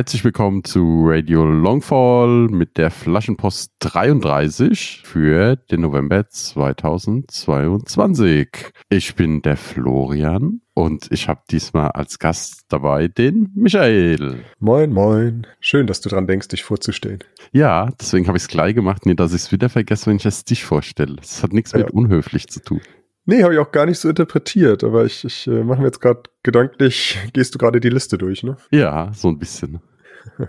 Herzlich willkommen zu Radio Longfall mit der Flaschenpost 33 für den November 2022. Ich bin der Florian und ich habe diesmal als Gast dabei den Michael. Moin, moin. Schön, dass du dran denkst, dich vorzustellen. Ja, deswegen habe ich es gleich gemacht, nie, dass ich es wieder vergesse, wenn ich es dich vorstelle. Das hat nichts ja. mit unhöflich zu tun. Nee, habe ich auch gar nicht so interpretiert, aber ich, ich äh, mache mir jetzt gerade gedanklich, gehst du gerade die Liste durch, ne? Ja, so ein bisschen.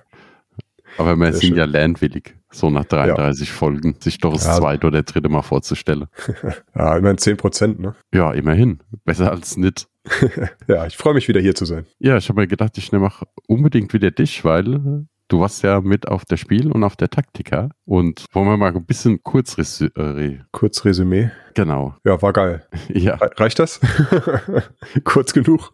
Aber wir sind schön. ja lernwillig, so nach 33 ja. Folgen, sich doch das ja. zweite oder dritte Mal vorzustellen. ja, immerhin 10 Prozent, ne? Ja, immerhin. Besser als nicht. ja, ich freue mich wieder hier zu sein. Ja, ich habe mir gedacht, ich nehme auch unbedingt wieder dich, weil Du warst ja mit auf der Spiel und auf der Taktika. Und wollen wir mal ein bisschen kurz, äh, kurz Resümee? Genau. Ja, war geil. Ja. Reicht das? kurz genug?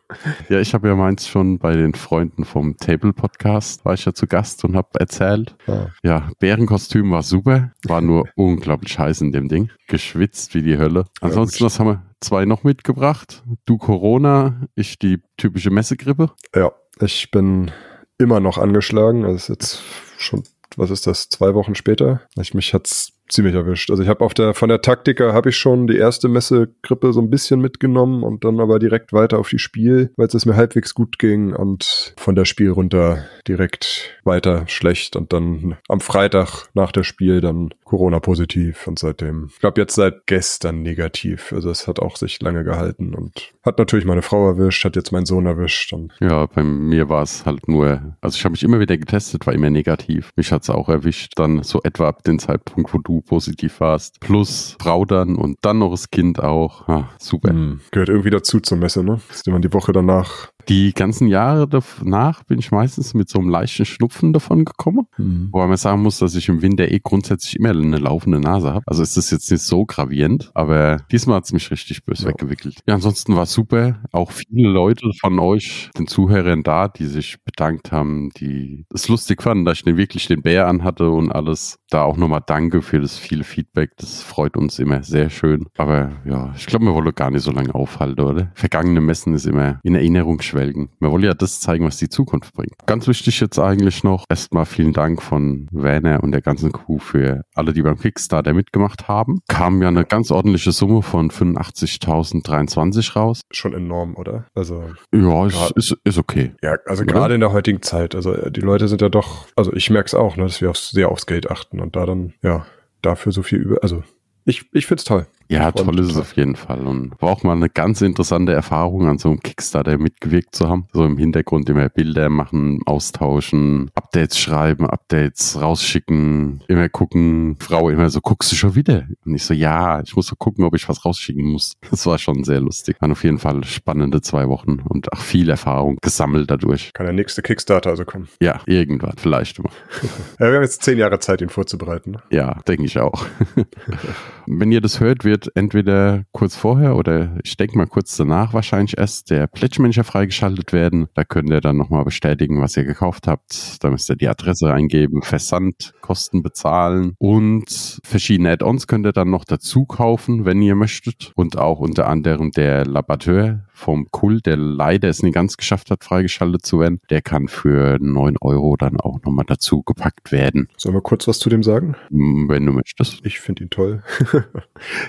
Ja, ich habe ja meins schon bei den Freunden vom Table Podcast, war ich ja zu Gast und habe erzählt. Ah. Ja, Bärenkostüm war super, war nur unglaublich heiß in dem Ding. Geschwitzt wie die Hölle. Ansonsten, ja, was haben wir? Zwei noch mitgebracht. Du Corona, ich die typische Messegrippe. Ja, ich bin immer noch angeschlagen. Also ist jetzt schon, was ist das, zwei Wochen später. Ich, mich hat's ziemlich erwischt. Also ich habe auf der von der Taktika habe ich schon die erste Messegrippe so ein bisschen mitgenommen und dann aber direkt weiter auf die Spiel, weil es mir halbwegs gut ging und von der Spiel runter direkt weiter schlecht und dann am Freitag nach der Spiel dann Corona positiv und seitdem, ich glaube jetzt seit gestern negativ. Also es hat auch sich lange gehalten und hat natürlich meine Frau erwischt, hat jetzt meinen Sohn erwischt. Und ja, bei mir war es halt nur, also ich habe mich immer wieder getestet, war immer negativ. Mich hat es auch erwischt, dann so etwa ab dem Zeitpunkt, wo du positiv warst, plus Frau dann und dann noch das Kind auch. Ah, super. Mhm. Gehört irgendwie dazu zur Messe, ne? Dass man die Woche danach die ganzen Jahre danach bin ich meistens mit so einem leichten Schnupfen davon gekommen. Mhm. Wobei man sagen muss, dass ich im Winter eh grundsätzlich immer eine laufende Nase habe. Also ist das jetzt nicht so gravierend, aber diesmal hat es mich richtig böse ja. weggewickelt. Ja, ansonsten war super. Auch viele Leute von euch, den Zuhörern da, die sich bedankt haben, die es lustig fanden, dass ich nicht wirklich den Bär anhatte und alles. Da auch nochmal danke für das viele Feedback. Das freut uns immer sehr schön. Aber ja, ich glaube, wir wollen gar nicht so lange aufhalten, oder? Vergangene Messen ist immer in Erinnerung schwer schwelgen. Wir wollen ja das zeigen, was die Zukunft bringt. Ganz wichtig jetzt eigentlich noch, erstmal vielen Dank von Werner und der ganzen Crew für alle, die beim Kickstarter mitgemacht haben. Kam ja eine ganz ordentliche Summe von 85.023 raus. Schon enorm, oder? Also. Ja, ist, ist, ist okay. Ja, also gerade in der heutigen Zeit. Also die Leute sind ja doch, also ich merke es auch, ne, dass wir auf, sehr aufs Geld achten und da dann, ja, dafür so viel über, also ich, ich finde es toll. Ja, toll ist es auf jeden Fall. Und war auch mal eine ganz interessante Erfahrung, an so einem Kickstarter mitgewirkt zu haben. So im Hintergrund immer Bilder machen, austauschen, Updates schreiben, Updates rausschicken, immer gucken. Frau immer so, guckst du schon wieder? Und ich so, ja, ich muss so gucken, ob ich was rausschicken muss. Das war schon sehr lustig. Waren auf jeden Fall spannende zwei Wochen und auch viel Erfahrung gesammelt dadurch. Kann der nächste Kickstarter also kommen? Ja, irgendwann, vielleicht immer. ja, wir haben jetzt zehn Jahre Zeit, ihn vorzubereiten. Ne? Ja, denke ich auch. Wenn ihr das hört, wird wird entweder kurz vorher oder ich denke mal kurz danach wahrscheinlich erst der Pledge Manager freigeschaltet werden. Da könnt ihr dann nochmal bestätigen, was ihr gekauft habt. Da müsst ihr die Adresse eingeben, Versandkosten bezahlen und verschiedene Add-ons könnt ihr dann noch dazu kaufen, wenn ihr möchtet. Und auch unter anderem der Labateur vom Kult, der leider es nicht ganz geschafft hat, freigeschaltet zu werden, der kann für 9 Euro dann auch nochmal dazu gepackt werden. Sollen wir kurz was zu dem sagen? Hm, wenn du möchtest. Ich finde ihn toll.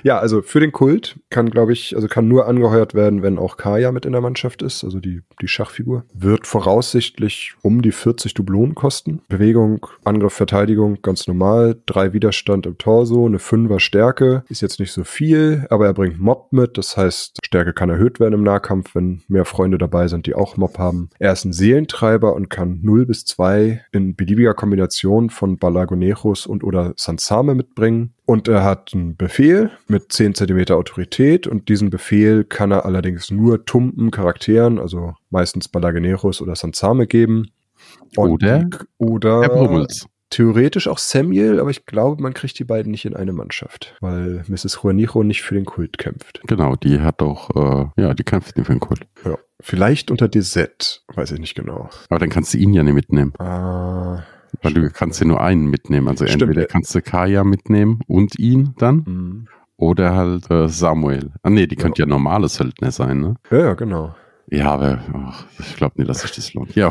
ja, also für den Kult kann, glaube ich, also kann nur angeheuert werden, wenn auch Kaya mit in der Mannschaft ist, also die, die Schachfigur. Wird voraussichtlich um die 40 Dublonen kosten. Bewegung, Angriff, Verteidigung, ganz normal. Drei Widerstand im Torso, eine Fünfer Stärke. Ist jetzt nicht so viel, aber er bringt Mob mit, das heißt, Stärke kann erhöht werden im Nahkampf Nahkampf, wenn mehr Freunde dabei sind, die auch Mob haben. Er ist ein Seelentreiber und kann 0 bis 2 in beliebiger Kombination von Balagonejos und oder Sansame mitbringen. Und er hat einen Befehl mit 10 cm Autorität und diesen Befehl kann er allerdings nur tumpen Charakteren, also meistens Balagoneros oder Sansame geben. Und oder, oder Herr Brummels theoretisch auch Samuel, aber ich glaube, man kriegt die beiden nicht in eine Mannschaft, weil Mrs. Juanijo nicht für den Kult kämpft. Genau, die hat doch, äh, ja, die kämpft nicht für den Kult. Ja. Vielleicht unter DZ, weiß ich nicht genau. Aber dann kannst du ihn ja nicht mitnehmen. Ah. Weil du kannst ja nur einen mitnehmen. Also Stimmt. entweder kannst du Kaya mitnehmen und ihn dann. Mhm. Oder halt äh, Samuel. Ah nee, die ja. könnte ja normale Söldner sein, ne? Ja, ja, genau. Ja, aber ach, ich glaube nicht, dass sich das lohnt. Ja.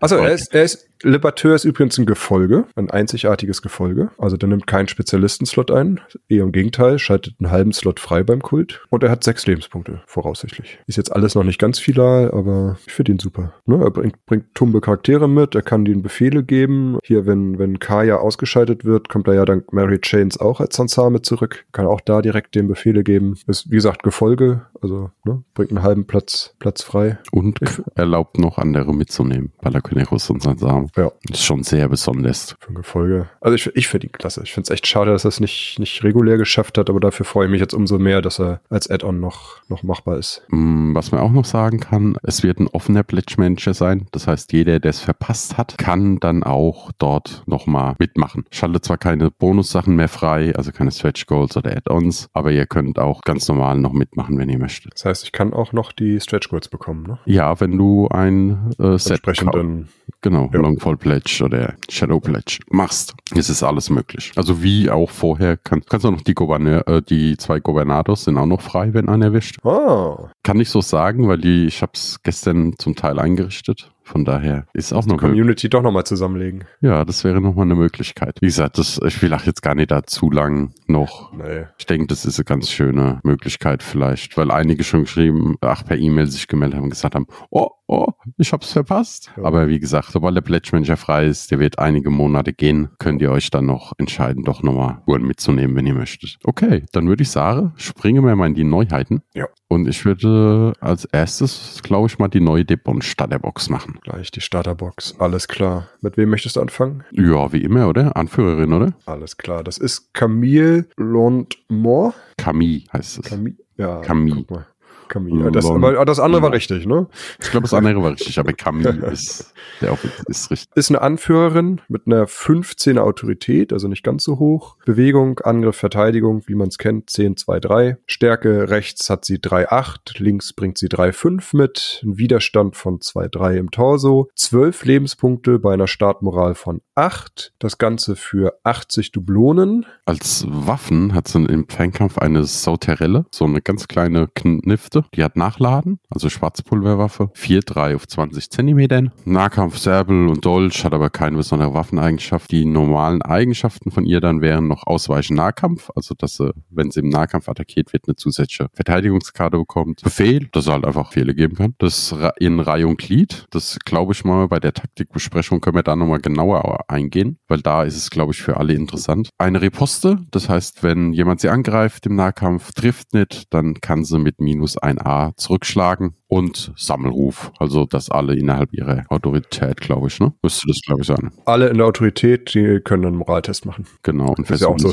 Also er ist, er ist Liberateur ist übrigens ein Gefolge, ein einzigartiges Gefolge. Also der nimmt keinen Spezialistenslot ein. Eher im Gegenteil, schaltet einen halben Slot frei beim Kult. Und er hat sechs Lebenspunkte, voraussichtlich. Ist jetzt alles noch nicht ganz final, aber ich finde ihn super. Ne? Er bringt, bringt tumbe Charaktere mit, er kann ihnen Befehle geben. Hier, wenn, wenn Kaya ausgeschaltet wird, kommt er ja dann Mary Chains auch als Sansame zurück. Kann auch da direkt den Befehle geben. Ist, wie gesagt, Gefolge, also ne? bringt einen halben Platz, Platz frei. Und erlaubt noch andere mitzunehmen. Balaconeros und Sansame. Ja. Das ist schon sehr besonders. Für ein Gefolge. Also ich, ich finde ihn klasse. Ich finde es echt schade, dass er es nicht, nicht regulär geschafft hat, aber dafür freue ich mich jetzt umso mehr, dass er als Add-on noch, noch machbar ist. Mm, was man auch noch sagen kann, es wird ein offener Pledge Manager sein. Das heißt, jeder, der es verpasst hat, kann dann auch dort nochmal mitmachen. Schaltet zwar keine Bonussachen mehr frei, also keine Stretch Goals oder Add-ons, aber ihr könnt auch ganz normal noch mitmachen, wenn ihr möchtet. Das heißt, ich kann auch noch die Stretch Goals bekommen, ne? Ja, wenn du ein äh, Set entsprechenden genau, ja. Longfall Pledge oder Shadow Pledge machst, ist es alles möglich. Also wie auch vorher, kann, kannst du noch die Gouverneur, äh, die zwei Gouvernators sind auch noch frei, wenn einer erwischt. Oh. Kann ich so sagen, weil die, ich habe es gestern zum Teil eingerichtet. Von daher ist auch noch. Die Community doch nochmal zusammenlegen. Ja, das wäre nochmal eine Möglichkeit. Wie gesagt, das, ich will auch jetzt gar nicht da zu lang noch. Nee. Ich denke, das ist eine ganz schöne Möglichkeit vielleicht, weil einige schon geschrieben, ach, per E-Mail sich gemeldet haben und gesagt haben, oh, oh, ich hab's verpasst. Ja. Aber wie gesagt, sobald der Pledge Manager frei ist, der wird einige Monate gehen, könnt ihr euch dann noch entscheiden, doch nochmal Uhren mitzunehmen, wenn ihr möchtet. Okay, dann würde ich sagen, springen wir mal in die Neuheiten. Ja. Und ich würde als erstes, glaube ich, mal die neue Debon Starterbox machen. Gleich die Starterbox. Alles klar. Mit wem möchtest du anfangen? Ja, wie immer, oder? Anführerin, oder? Alles klar. Das ist Camille Londmore. Camille heißt es. Camille. Ja, Camille. Guck mal. Camille. Das, aber das andere war richtig, ne? Ich glaube, das andere war richtig, aber Camille ist, der ist richtig. Ist eine Anführerin mit einer 15er Autorität, also nicht ganz so hoch. Bewegung, Angriff, Verteidigung, wie man es kennt, 10, 2, 3. Stärke rechts hat sie 3, 8, links bringt sie 3, 5 mit. Ein Widerstand von 2, 3 im Torso. 12 Lebenspunkte bei einer Startmoral von 8. Das Ganze für 80 Dublonen. Als Waffen hat sie im Fernkampf eine Sauterelle, so eine ganz kleine Knifte die hat Nachladen, also Schwarzpulverwaffe, 4-3 auf 20 Zentimetern. Nahkampf, Säbel und Dolch, hat aber keine besondere Waffeneigenschaft. Die normalen Eigenschaften von ihr dann wären noch Ausweichen Nahkampf, also dass sie, wenn sie im Nahkampf attackiert wird, eine zusätzliche Verteidigungskarte bekommt. Befehl, dass sie halt einfach Fehler geben kann. Das in Reihe und Glied, das glaube ich mal bei der Taktikbesprechung können wir da nochmal genauer eingehen, weil da ist es glaube ich für alle interessant. Eine Riposte, das heißt, wenn jemand sie angreift im Nahkampf, trifft nicht, dann kann sie mit minus 1 ein A zurückschlagen und Sammelruf. Also, dass alle innerhalb ihrer Autorität, glaube ich, ne? Müsste das, glaube ich, sein. Alle in der Autorität, die können einen Moraltest machen. Genau. Und das ist ja auch so,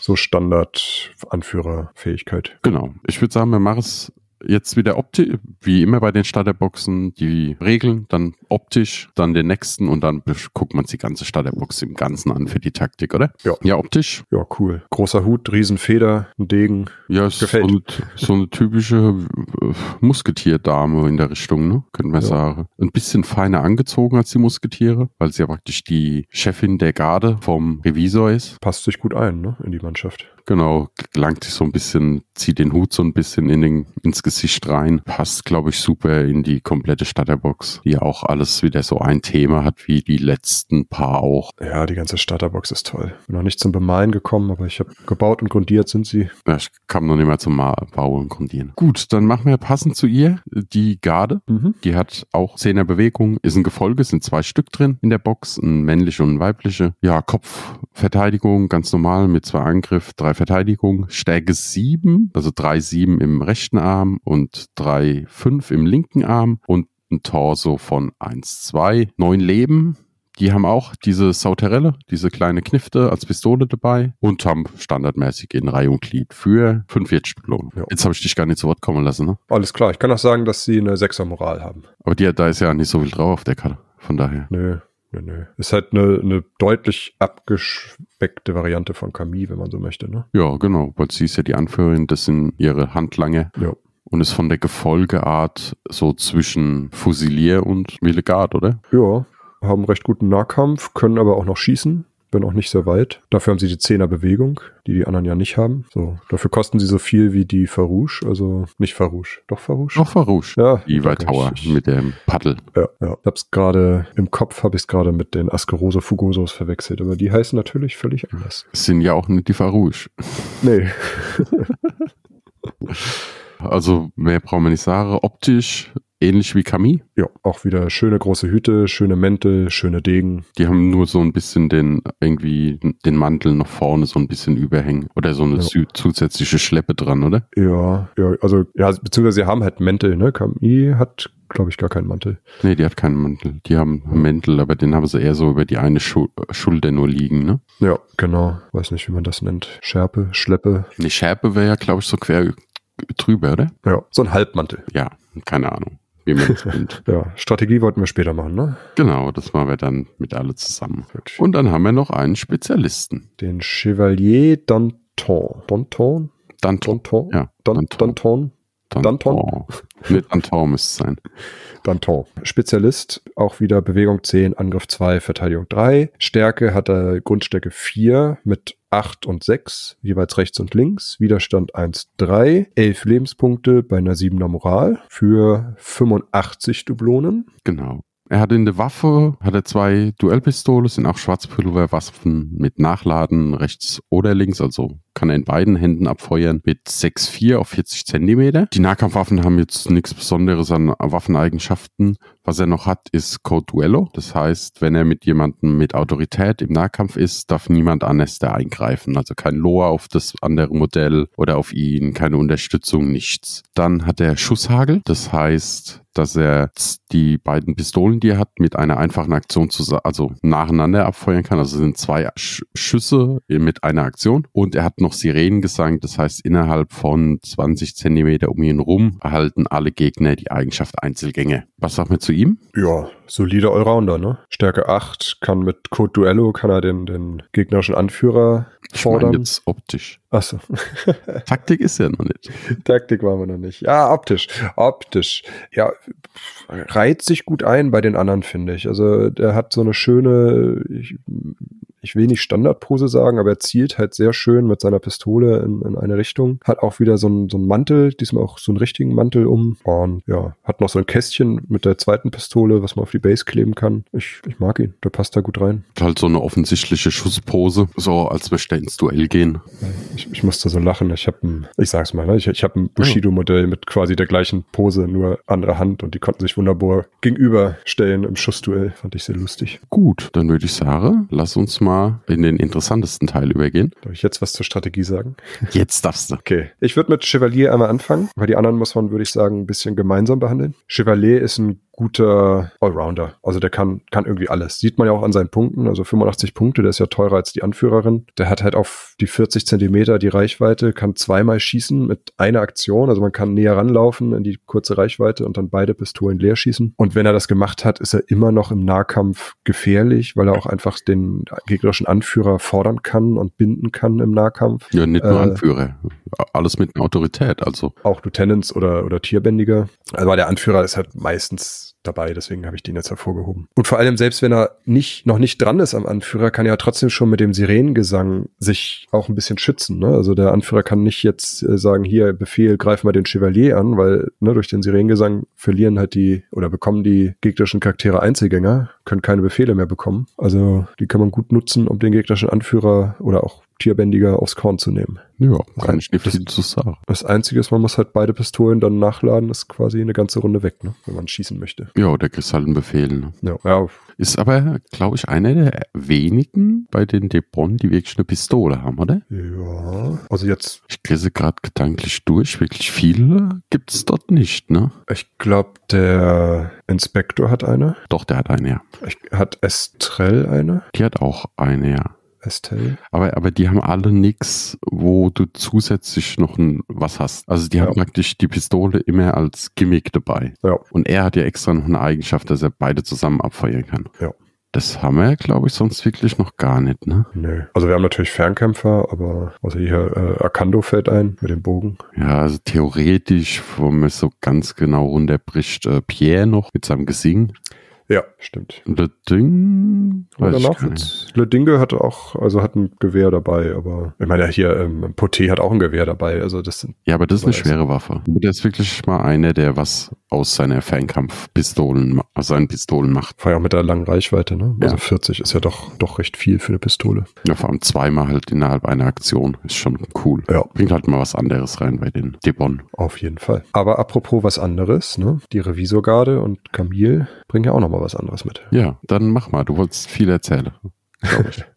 so Standard-Anführerfähigkeit. Genau. Ich würde sagen, wir machen es jetzt wieder optisch, wie immer bei den Starterboxen, die Regeln, dann optisch, dann den nächsten und dann guckt man sich die ganze Starterbox im Ganzen an für die Taktik, oder? Ja. Ja, optisch. Ja, cool. Großer Hut, Riesenfeder, ein Degen. Ja, Gefällt. So, so eine typische äh, Musketierdame in der Richtung, ne? Können wir ja. sagen. Ein bisschen feiner angezogen als die Musketiere, weil sie ja praktisch die Chefin der Garde vom Revisor ist. Passt sich gut ein, ne? In die Mannschaft. Genau, langt sich so ein bisschen, zieht den Hut so ein bisschen in den, ins Gesicht rein. Passt, glaube ich, super in die komplette Starterbox, die auch alles wieder so ein Thema hat, wie die letzten paar auch. Ja, die ganze Starterbox ist toll. Bin noch nicht zum Bemalen gekommen, aber ich habe gebaut und grundiert sind sie. Ja, ich kam noch nicht mehr zum Bauen und Grundieren. Gut, dann machen wir passend zu ihr die Garde. Mhm. Die hat auch Zehner Bewegung, ist ein Gefolge, sind zwei Stück drin in der Box, ein männliche und ein weibliche. Ja, Kopfverteidigung, ganz normal mit zwei Angriff, drei Verteidigung, Stärke 7, also 3, 7 im rechten Arm und 3,5 im linken Arm und ein Torso von 1,2. Neun Leben. Die haben auch diese Sauterelle, diese kleine Knifte als Pistole dabei und haben standardmäßig in Reihe und Glied für 45 Belohnung. Ja. Jetzt habe ich dich gar nicht zu Wort kommen lassen, ne? Alles klar. Ich kann auch sagen, dass sie eine Sechser-Moral haben. Aber die, da ist ja nicht so viel drauf auf der Karte. Von daher. Nö, nö, nö. Ist halt eine, eine deutlich abgespeckte Variante von Camille, wenn man so möchte, ne? Ja, genau. Weil sie ist ja die Anführerin, das sind ihre Handlange Ja. Und ist von der Gefolgeart so zwischen Fusilier und Millegard, oder? Ja, haben recht guten Nahkampf, können aber auch noch schießen, wenn auch nicht sehr weit. Dafür haben sie die Zehner Bewegung, die die anderen ja nicht haben. So, dafür kosten sie so viel wie die Farouche, also nicht Farouche, doch Farouche? Noch Farouche. Ja, Die. Tower mit dem Paddel. Ja, ja. Ich hab's gerade im Kopf, habe ich es gerade mit den Askeroso Fugosos verwechselt, aber die heißen natürlich völlig anders. Es sind ja auch nicht die Farouche. Nee, Also mehr brauchen wir nicht sagen. Optisch ähnlich wie Camille. ja, auch wieder schöne große Hüte, schöne Mäntel, schöne Degen. Die haben nur so ein bisschen den, irgendwie den Mantel nach vorne so ein bisschen überhängen. Oder so eine Ja. zusätzliche Schleppe dran, oder? Ja, ja, also, ja, beziehungsweise sie haben halt Mäntel, ne? Camille hat, glaube ich, gar keinen Mantel. Nee, die hat keinen Mantel. Die haben einen Mäntel, aber den haben sie eher so über die eine Schu Schulter nur liegen, ne? Ja, genau. Weiß nicht, wie man das nennt. Schärpe, Schleppe. Eine Schärpe wäre ja, glaube ich, so quer drüber, oder? Ja, so ein Halbmantel. Ja, keine Ahnung, wie man das nennt. Ja, Strategie wollten wir später machen, ne? Genau, das machen wir dann mit alle zusammen. Gut. Und dann haben wir noch einen Spezialisten. Den Chevalier Danton. Danton? Danton. Danton? Ja, Dan Danton. Danton? Danton? Nicht Danton müsste es sein. Danton. Spezialist, auch wieder Bewegung 10, Angriff 2, Verteidigung 3. Stärke hat er Grundstärke 4 mit 8 und 6, jeweils rechts und links. Widerstand 1, 3. 11 Lebenspunkte bei einer 7er Moral für 85 Dublonen. Genau. Er hat in der Waffe, hat er zwei Duellpistole, sind auch Schwarzpulverwaffen mit Nachladen rechts oder links, also kann er in beiden Händen abfeuern mit 6,4 auf 40 Zentimeter. Die Nahkampfwaffen haben jetzt nichts Besonderes an Waffeneigenschaften. Was er noch hat, ist Code Duello. Das heißt, wenn er mit jemandem mit Autorität im Nahkampf ist, darf niemand anders da eingreifen. Also kein Loa auf das andere Modell oder auf ihn, keine Unterstützung, nichts. Dann hat er Schusshagel. Das heißt, dass er die beiden Pistolen, die er hat, mit einer einfachen Aktion also nacheinander abfeuern kann. Also sind zwei Sch Schüsse mit einer Aktion. Und er hat noch Sirenengesang. Das heißt, innerhalb von 20 Zentimeter um ihn rum erhalten alle Gegner die Eigenschaft Einzelgänge. Was sagt man zu ihm? Ja, solider Allrounder, ne? Stärke 8, kann mit Code Duello, kann er den, den gegnerischen Anführer Ich meine fordern. jetzt optisch. Achso, Taktik ist er noch nicht. Taktik waren wir noch nicht. Ja, optisch, optisch. Ja, reiht sich gut ein bei den anderen, finde ich. Also der hat so eine schöne, ich, ich will nicht Standardpose sagen, aber er zielt halt sehr schön mit seiner Pistole in, in eine Richtung. Hat auch wieder so einen, so einen Mantel, diesmal auch so einen richtigen Mantel um. Und ja, hat noch so ein Kästchen mit der zweiten Pistole, was man auf die Base kleben kann. Ich, ich mag ihn, der passt da gut rein. Halt so eine offensichtliche Schusspose, so als wir ins Duell gehen. Ich, ich musste so lachen. Ich habe ein, ich sag's mal, ne? ich, ich habe ein Bushido-Modell mit quasi der gleichen Pose, nur andere Hand und die konnten sich wunderbar gegenüberstellen im Schussduell. Fand ich sehr lustig. Gut, dann würde ich sagen, lass uns mal in den interessantesten Teil übergehen. Darf ich jetzt was zur Strategie sagen? Jetzt darfst du. Okay. Ich würde mit Chevalier einmal anfangen, weil die anderen muss man, würde ich sagen, ein bisschen gemeinsam behandeln. Chevalier ist ein guter Allrounder. Also der kann, kann irgendwie alles. Sieht man ja auch an seinen Punkten. Also 85 Punkte, der ist ja teurer als die Anführerin. Der hat halt auf die 40 Zentimeter die Reichweite, kann zweimal schießen mit einer Aktion. Also man kann näher ranlaufen in die kurze Reichweite und dann beide Pistolen leer schießen. Und wenn er das gemacht hat, ist er immer noch im Nahkampf gefährlich, weil er auch einfach den gegnerischen Anführer fordern kann und binden kann im Nahkampf. Ja, nicht nur Äh, Anführer. Alles mit Autorität, also. auch Lieutenants oder, oder Tierbändiger. Aber der Anführer ist halt meistens dabei, deswegen habe ich den jetzt hervorgehoben. Und vor allem, selbst wenn er nicht, noch nicht dran ist am Anführer, kann er trotzdem schon mit dem Sirenengesang sich auch ein bisschen schützen. Ne? Also der Anführer kann nicht jetzt äh, sagen, hier, Befehl, greif mal den Chevalier an, weil ne, durch den Sirenengesang verlieren halt die oder bekommen die gegnerischen Charaktere Einzelgänger, können keine Befehle mehr bekommen. Also die kann man gut nutzen, um den gegnerischen Anführer oder auch tierbändiger aufs Korn zu nehmen. Ja, kann ich nicht viel zu sagen. Das Einzige ist, man muss halt beide Pistolen dann nachladen, ist quasi eine ganze Runde weg, ne? wenn man schießen möchte. Ja, der kriegst halt einen Befehl. Ne? Ja, ja, Ist aber, glaube ich, einer der wenigen bei den Debron, die wirklich eine Pistole haben, oder? ja. Also jetzt, Ich lese gerade gedanklich durch. Wirklich viele gibt es dort nicht, ne? ich glaube, der Inspektor hat eine. Doch, der hat eine, ja. Ich, hat Estrell eine? Die hat auch eine, ja. Estelle? Aber, aber die haben alle nix, wo du zusätzlich noch ein, was hast. Also die Ja. haben praktisch die Pistole immer als Gimmick dabei. Ja. Und er hat ja extra noch eine Eigenschaft, dass er beide zusammen abfeuern kann. Ja. Das haben wir, glaube ich, sonst wirklich noch gar nicht, ne? Nö. Also wir haben natürlich Fernkämpfer, aber also hier äh, Akando fällt ein mit dem Bogen. Ja, also theoretisch, wo man es so ganz genau runterbricht, äh, Pierre noch mit seinem Gesing. Ja, stimmt. Das Ding, weiß Oder ich gar nicht. Le Dinge hatte auch, also hat ein Gewehr dabei, aber ich meine, hier, ähm, Poté hat auch ein Gewehr dabei, also das sind, Ja, aber das ist eine schwere Waffe. Der ist wirklich mal einer, der was aus seiner Fernkampfpistolen, aus seinen Pistolen macht. vor allem mit der langen Reichweite, ne? Also Ja. 40 ist ja doch, doch recht viel für eine Pistole. Ja, vor allem zweimal halt innerhalb einer Aktion. Ist schon cool. Ja. Bringt halt mal was anderes rein bei den Debon. Auf jeden Fall. Aber apropos was anderes, ne? Die Revisorgarde und Camille bringen ja auch noch mal was anderes mit. Ja, dann mach mal. Du wolltest viel erzählen. Glaub ich.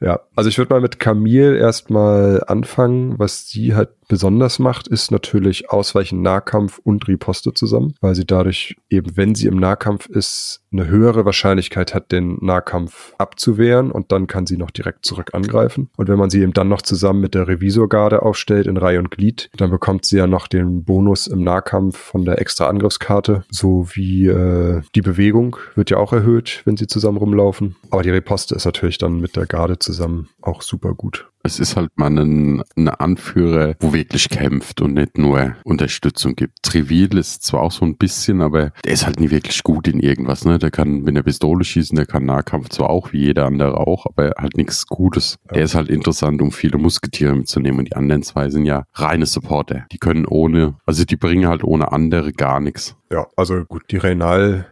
Ja, also ich würde mal mit Camille erstmal anfangen. Was sie halt besonders macht, ist natürlich Ausweichen Nahkampf und Riposte zusammen, weil sie dadurch eben, wenn sie im Nahkampf ist, eine höhere Wahrscheinlichkeit hat, den Nahkampf abzuwehren und dann kann sie noch direkt zurück angreifen. Und wenn man sie eben dann noch zusammen mit der Revisorgarde aufstellt in Reihe und Glied, dann bekommt sie ja noch den Bonus im Nahkampf von der extra Angriffskarte, sowie äh, die Bewegung wird ja auch erhöht, wenn sie zusammen rumlaufen. Aber die Riposte ist natürlich dann mit der Garde zusammen auch super gut. es ist halt mal ein, ein Anführer, wo wirklich kämpft und nicht nur Unterstützung gibt. Trivil ist zwar auch so ein bisschen, aber der ist halt nie wirklich gut in irgendwas. Ne? Der kann mit einer Pistole schießen, der kann Nahkampf zwar auch, wie jeder andere auch, aber halt nichts Gutes. Der ist halt interessant, um viele Musketiere mitzunehmen. Und die anderen zwei sind ja reine Supporter. Die können ohne, also die bringen halt ohne andere gar nichts. Ja, also gut, die Renal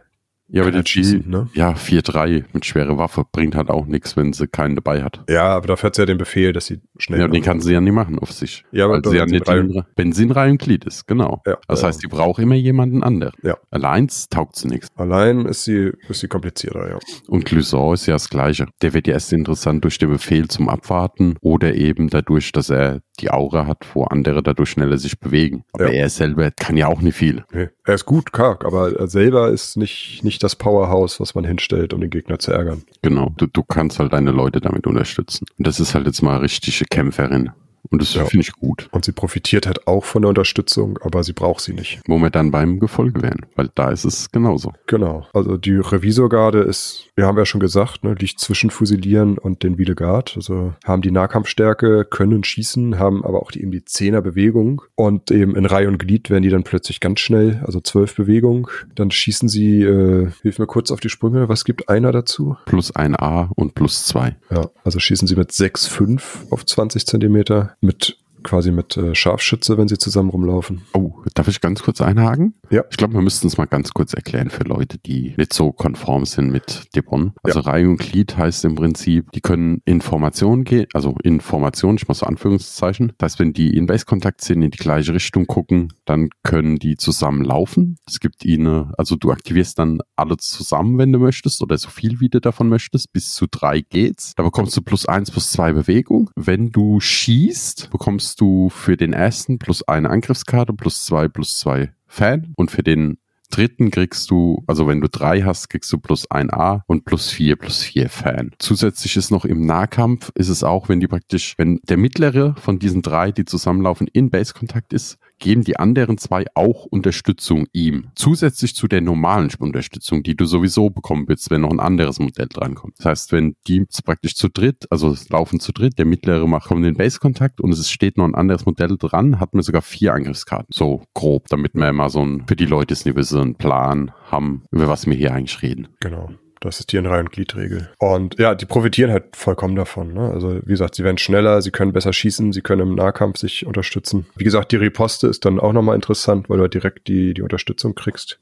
Ja, aber die halt schießen, ne? Ja, 4-3 mit schwere Waffe bringt halt auch nichts, wenn sie keinen dabei hat. Ja, aber dafür hat sie ja den Befehl, dass sie schnell. Ja, und den kann sie ja nicht machen auf sich. Ja, aber weil sie ja sie nicht drei- in, wenn sie in Reihe und Glied ist, genau. Ja, das ja. heißt, die braucht immer jemanden anderen. Ja. Allein taugt sie nichts. Allein ist sie, ist sie komplizierter, ja. Und Clouseau ist ja das Gleiche. Der wird ja erst interessant durch den Befehl zum Abwarten oder eben dadurch, dass er die Aura hat, wo andere dadurch schneller sich bewegen. Aber Ja. er selber kann ja auch nicht viel. Nee. Er ist gut, karg, aber er selber ist nicht, nicht das Powerhouse, was man hinstellt, um den Gegner zu ärgern. Genau. Du, du kannst halt deine Leute damit unterstützen. Und das ist halt jetzt mal richtige Kämpferin. Und das Ja. finde ich gut. Und sie profitiert halt auch von der Unterstützung, aber sie braucht sie nicht. Wo wir dann beim Gefolge wären. Weil da ist es genauso. Genau. Also die Revisorgarde ist, wir haben ja schon gesagt, ne, liegt zwischen Fusilieren und den Wiedegard. Also haben die Nahkampfstärke, können schießen, haben aber auch die, eben die Zehner Bewegung. Und eben in Reihe und Glied werden die dann plötzlich ganz schnell, also zwölf Bewegung. Dann schießen sie, äh, hilf mir kurz auf die Sprünge, was gibt einer dazu? Plus ein A und plus zwei. Ja, also schießen sie mit 6,5 auf 20 Zentimeter, mit quasi mit äh, Scharfschütze, wenn sie zusammen rumlaufen. Oh, darf ich ganz kurz einhaken? Ja. Ich glaube, wir müssten es mal ganz kurz erklären für Leute, die nicht so konform sind mit Debon. Also Reihe und Glied heißt im Prinzip, die können Informationen gehen, also Informationen, ich mache so Anführungszeichen. Das heißt, wenn die in Base-Kontakt sind, in die gleiche Richtung gucken, dann können die zusammen laufen. Es gibt ihnen, also du aktivierst dann alle zusammen, wenn du möchtest, oder so viel wie du davon möchtest. Bis zu drei geht's. Da bekommst du plus eins, plus zwei Bewegung. Wenn du schießt, bekommst du für den ersten plus eine Angriffskarte, plus zwei, plus zwei Fan. Und für den dritten kriegst du, also wenn du drei hast, kriegst du plus ein A und plus vier, plus vier Fan. Zusätzlich ist noch im Nahkampf, ist es auch, wenn die praktisch, wenn der mittlere von diesen drei, die zusammenlaufen, in Base-Kontakt ist, geben die anderen zwei auch Unterstützung ihm. Zusätzlich zu der normalen Unterstützung, die du sowieso bekommen willst, wenn noch ein anderes Modell drankommt. Das heißt, wenn die praktisch zu dritt, also laufen zu dritt, der mittlere macht kommt den Base-Kontakt und es steht noch ein anderes Modell dran, hat man sogar vier Angriffskarten. So grob, damit wir mal so ein, für die Leute nicht wissen, einen Plan haben, über was wir hier eigentlich reden. Genau. Das ist die in Reihe- und Gliedregel. Und ja, die profitieren halt vollkommen davon. Ne? Also wie gesagt, sie werden schneller, sie können besser schießen, sie können im Nahkampf sich unterstützen. Wie gesagt, die Riposte ist dann auch nochmal interessant, weil du halt direkt die, die Unterstützung kriegst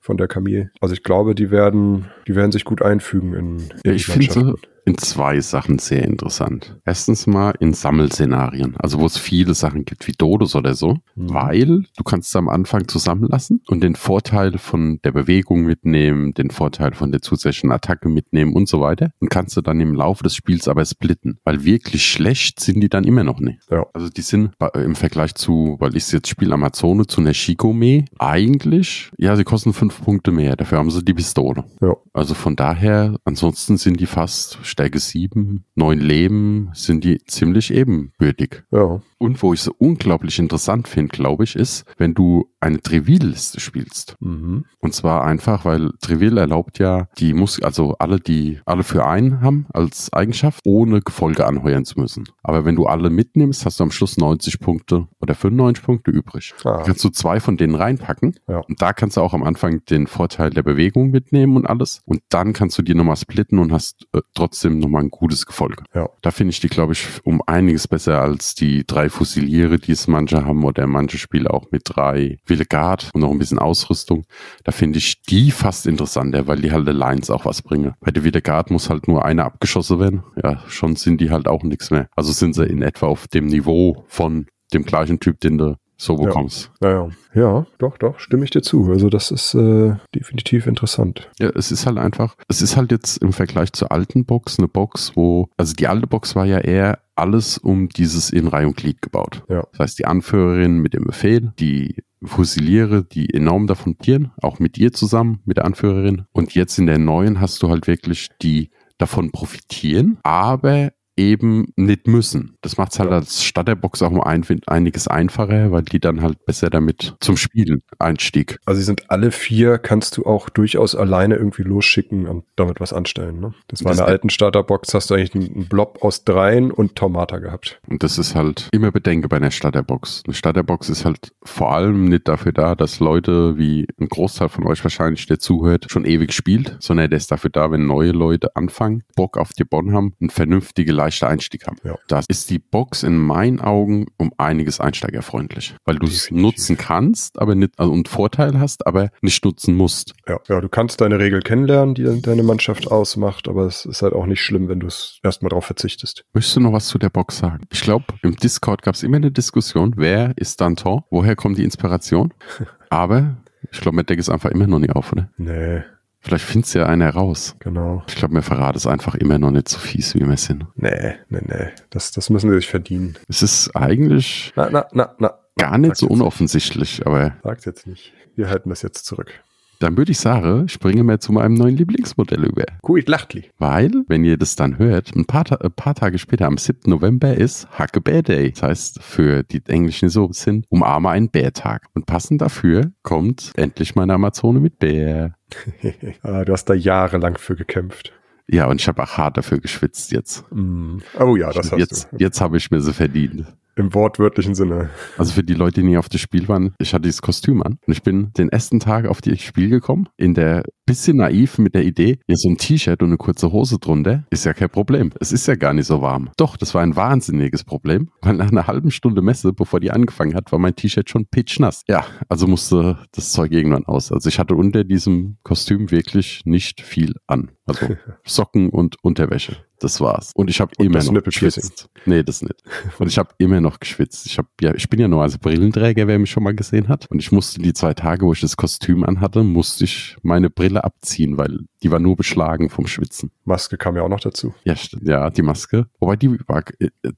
von der Camille. Also ich glaube, die werden, die werden sich gut einfügen in, in ich die finde Mannschaften. In zwei Sachen sehr interessant. Erstens mal in Sammelszenarien, also wo es viele Sachen gibt, wie Dodos oder so, mhm. weil du kannst es am Anfang zusammenlassen und den Vorteil von der Bewegung mitnehmen, den Vorteil von der zusätzlichen Attacke mitnehmen und so weiter und kannst du dann im Laufe des Spiels aber splitten, weil wirklich schlecht sind die dann immer noch nicht. Ja. Also die sind im Vergleich zu, weil ich jetzt spiele Amazone, zu einer Shikome, eigentlich, ja, sie kosten fünf Punkte mehr, dafür haben sie die Pistole. Ja. Also von daher, ansonsten sind die fast Stärke 7, 9 Leben, sind die ziemlich ebenbürtig. Ja. Und wo ich so unglaublich interessant finde, glaube ich, ist, wenn du eine Trivial-Liste spielst. Mhm. Und zwar einfach, weil Trivial erlaubt ja, die muss, also alle, die alle für einen haben als Eigenschaft, ohne Gefolge anheuern zu müssen. Aber wenn du alle mitnimmst, hast du am Schluss 90 Punkte oder 95 Punkte übrig. Ah. Kannst du zwei von denen reinpacken. Ja. Und da kannst du auch am Anfang den Vorteil der Bewegung mitnehmen und alles. Und dann kannst du die nochmal splitten und hast äh, trotzdem nochmal ein gutes Gefolge. Ja. Da finde ich die, glaube ich, um einiges besser als die drei Fusiliere, die es manche haben oder manche Spiele auch mit drei Willegard und noch ein bisschen Ausrüstung. Da finde ich die fast interessanter, weil die halt Lines auch was bringen. Bei der Willegard muss halt nur eine abgeschossen werden. Ja, schon sind die halt auch nichts mehr. Also sind sie in etwa auf dem Niveau von dem gleichen Typ, den du so bekommst. Ja, ja, ja. ja doch, doch, stimme ich dir zu. Also das ist äh, definitiv interessant. Ja, es ist halt einfach, es ist halt jetzt im Vergleich zur alten Box eine Box, wo, also die alte Box war ja eher alles um dieses in Reihe und Glied gebaut. Ja. Das heißt, die Anführerin mit dem Befehl, die Fusiliere, die enorm davon tieren, auch mit ihr zusammen, mit der Anführerin. Und jetzt in der neuen hast du halt wirklich die davon profitieren, aber eben nicht müssen. Das macht es halt als Starterbox auch um ein, einiges einfacher, weil die dann halt besser damit zum Spielen einstieg. Also sie sind alle vier, kannst du auch durchaus alleine irgendwie losschicken und damit was anstellen. Ne? Das war das in der alten Starterbox, hast du eigentlich einen Blob aus dreien und Tomata gehabt. Und das ist halt immer Bedenke bei einer Starterbox. Eine Starterbox ist halt vor allem nicht dafür da, dass Leute, wie ein Großteil von euch wahrscheinlich, der zuhört, schon ewig spielt, sondern der ist dafür da, wenn neue Leute anfangen, Bock auf die Bonn haben, eine vernünftige leichter Einstieg haben. Ja. Das ist die Box in meinen Augen um einiges einsteigerfreundlich, weil du es nutzen kannst, aber nicht, also und Vorteil hast, aber nicht nutzen musst. Ja, ja, du kannst deine Regel kennenlernen, die deine Mannschaft ausmacht, aber es ist halt auch nicht schlimm, wenn du es erstmal darauf verzichtest. Möchtest du noch was zu der Box sagen? Ich glaube, im Discord gab es immer eine Diskussion, wer ist Danton? Woher kommt die Inspiration? aber ich glaube, mit Deck ist einfach immer noch nicht auf, oder? Nee. Vielleicht findest ja einer raus. Genau. Ich glaube, mir verrat es einfach immer noch nicht so fies, wie wir sind. Nee, nee, nee. Das, das müssen sie sich verdienen. Es ist eigentlich na, na, na, gar nicht Sag's so unoffensichtlich, aber. Sag's jetzt nicht. Wir halten das jetzt zurück. Dann würde ich sagen, springen wir zu meinem neuen Lieblingsmodell über. Kuit Lachtli. Weil, wenn ihr das dann hört, ein paar, ein paar Tage später, am 7. November, ist Huckabee Day. Das heißt, für die Englischen so sind, umarme einen Bärtag. Und passend dafür kommt endlich meine Amazone mit Bär. ah, du hast da jahrelang für gekämpft. Ja, und ich habe auch hart dafür geschwitzt jetzt. Mm. Oh ja, das hast jetzt, du. Jetzt habe ich mir sie verdient. Im wortwörtlichen Sinne. Also für die Leute, die nie auf das Spiel waren, ich hatte dieses Kostüm an und ich bin den ersten Tag auf das Spiel gekommen, in der bisschen naiv mit der Idee, ja, so ein T-Shirt und eine kurze Hose drunter ist ja kein Problem. Es ist ja gar nicht so warm. Doch, das war ein wahnsinniges Problem, weil nach einer halben Stunde Messe, bevor die angefangen hat, war mein T-Shirt schon pitchnass. Ja, also musste das Zeug irgendwann aus. Also ich hatte unter diesem Kostüm wirklich nicht viel an. Also Socken und Unterwäsche. Das war's. Und ich habe immer noch geschwitzt. Nee, das nicht. Und ich habe immer noch geschwitzt. Ich habe ja, ich bin ja nur als Brillenträger, wer mich schon mal gesehen hat. Und ich musste die zwei Tage, wo ich das Kostüm anhatte, musste ich meine Brille abziehen, weil die war nur beschlagen vom Schwitzen. Maske kam ja auch noch dazu. Ja, ja, die Maske. Wobei die war,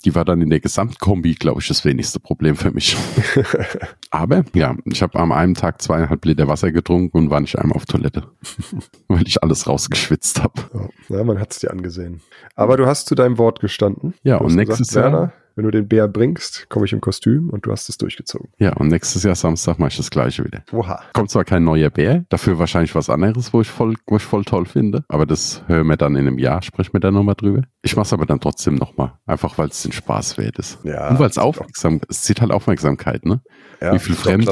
die war dann in der Gesamtkombi, glaube ich, das wenigste Problem für mich. Aber ja, ich habe am einen Tag zweieinhalb Liter Wasser getrunken und war nicht einmal auf Toilette, weil ich alles rausgeschwitzt habe. Ja, man hat es dir angesehen. Aber du hast zu deinem Wort gestanden. Ja, und nächstes gesagt, Jahr. Werner, wenn du den Bär bringst, komme ich im Kostüm und du hast es durchgezogen. Ja, und nächstes Jahr Samstag mache ich das gleiche wieder. Oha. Kommt zwar kein neuer Bär, dafür wahrscheinlich was anderes, wo ich voll, wo ich voll toll finde, aber das hören wir dann in einem Jahr, sprechen wir dann nochmal drüber. Ich mache es aber dann trotzdem nochmal, einfach weil es den Spaß wert ist. Ja. Und weil es aufmerksam, es zieht halt Aufmerksamkeit, ne? Ja, wie viel fremde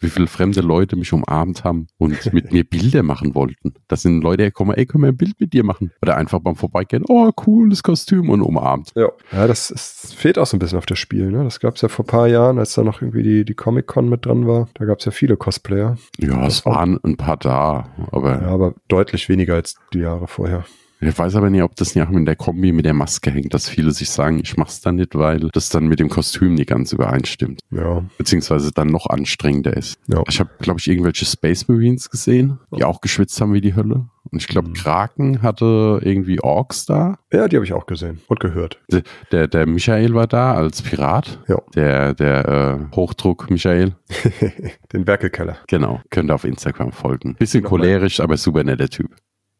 wie viele fremde Leute mich umarmt haben und mit mir Bilder machen wollten. Das sind Leute, die kommen, ey, können wir ein Bild mit dir machen? Oder einfach beim Vorbeigehen, oh, cooles Kostüm und umarmt. Ja, ja das, das fehlt auch so ein bisschen auf das Spiel. Ne? Das gab es ja vor ein paar Jahren, als da noch irgendwie die, die Comic-Con mit dran war. Da gab es ja viele Cosplayer. Ja, es waren ein paar da, aber. Ja, aber deutlich weniger als die Jahre vorher. Ich weiß aber nicht, ob das nicht auch in der Kombi mit der Maske hängt, dass viele sich sagen, ich mach's dann nicht, weil das dann mit dem Kostüm nicht ganz übereinstimmt. Ja. Beziehungsweise dann noch anstrengender ist. Ja. Ich habe, glaube ich, irgendwelche Space Marines gesehen, die auch geschwitzt haben wie die Hölle. Und ich glaube, Mhm. Kraken hatte irgendwie Orks da. Ja, die habe ich auch gesehen und gehört. Der, der, der Michael war da als Pirat. Ja. Der, der äh, Hochdruck Michael. Den Werkelkeller. Genau. Könnt ihr auf Instagram folgen. Bisschen cholerisch, aber super netter Typ.